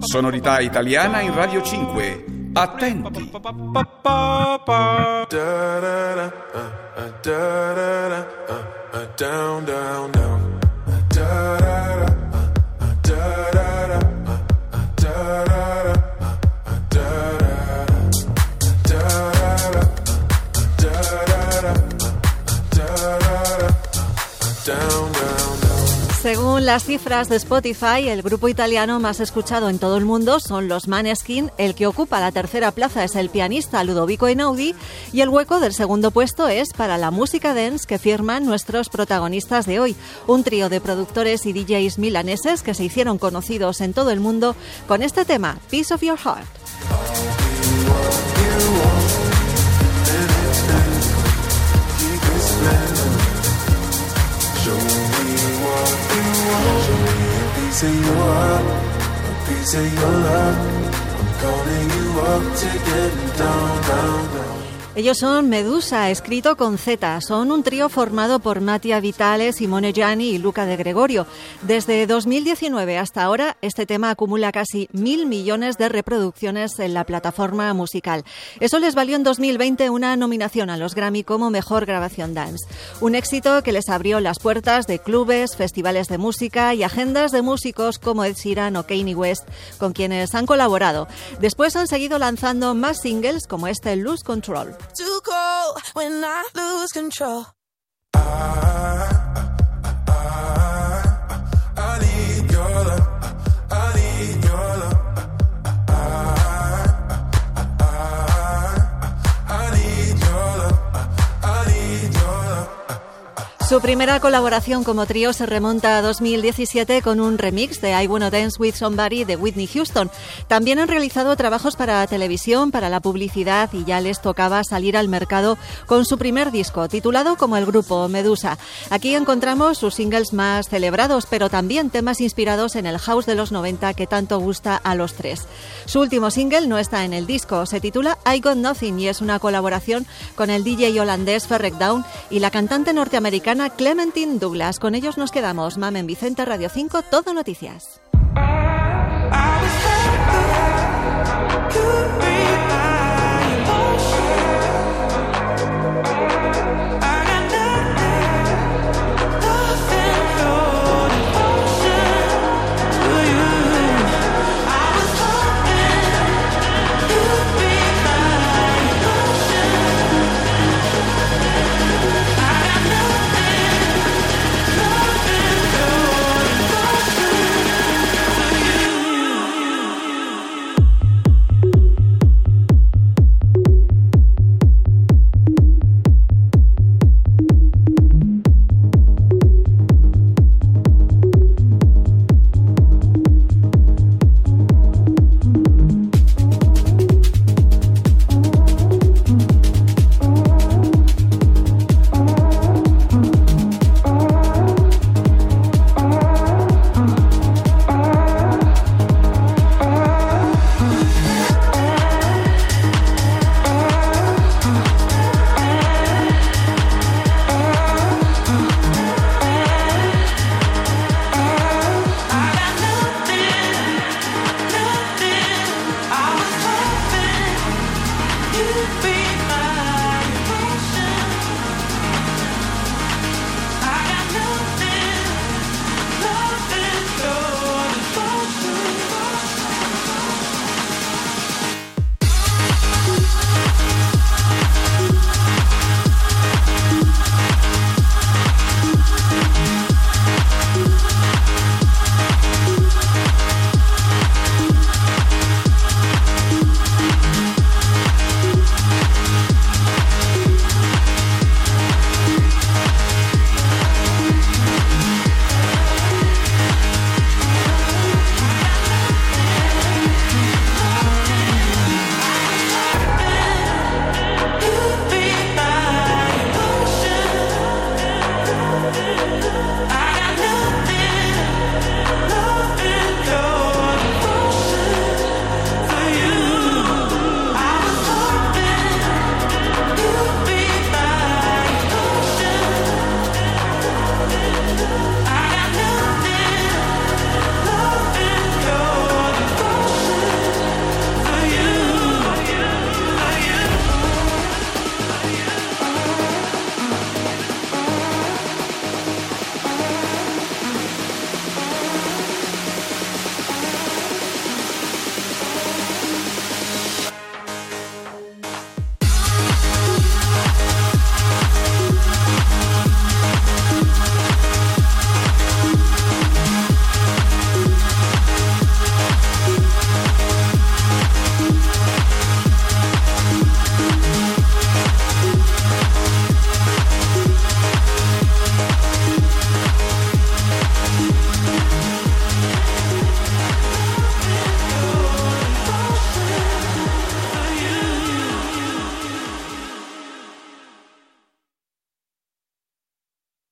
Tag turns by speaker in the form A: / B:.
A: Sonorità italiana in Radio 5. Attenti.
B: Down, down, down.
C: Según las cifras de Spotify, el grupo italiano más escuchado en todo el mundo son los Maneskin, el que ocupa la tercera plaza es el pianista Ludovico Einaudi y el hueco del segundo puesto es para la música dance que firman nuestros protagonistas de hoy, un trío de productores y DJs milaneses que se hicieron conocidos en todo el mundo con este tema, Piece of Your Heart.
B: Of your love. I'm calling you up to get down, down, down.
C: Ellos son Medusa, escrito con Z. Son un trío formado por Mattia Vitale, Simone Gianni y Luca de Gregorio. Desde 2019 hasta ahora, este tema acumula casi mil millones de reproducciones en la plataforma musical. Eso les valió en 2020 una nominación a los Grammy como Mejor Grabación Dance. Un éxito que les abrió las puertas de clubes, festivales de música y agendas de músicos como Ed Sheeran o Kanye West, con quienes han colaborado. Después han seguido lanzando más singles como este Lose Control.
D: Too cold when I lose control.
C: Su primera colaboración como trío se remonta a 2017 con un remix de I Wanna Dance With Somebody de Whitney Houston. También han realizado trabajos para televisión, para la publicidad y ya les tocaba salir al mercado con su primer disco, titulado como el grupo Medusa. Aquí encontramos sus singles más celebrados, pero también temas inspirados en el house de los 90 que tanto gusta a los tres. Su último single no está en el disco, se titula I Got Nothing y es una colaboración con el DJ holandés Ferrek Down y la cantante norteamericana Clementine Douglas. Con ellos nos quedamos. Mamen Vicente, Radio 5, Todo Noticias.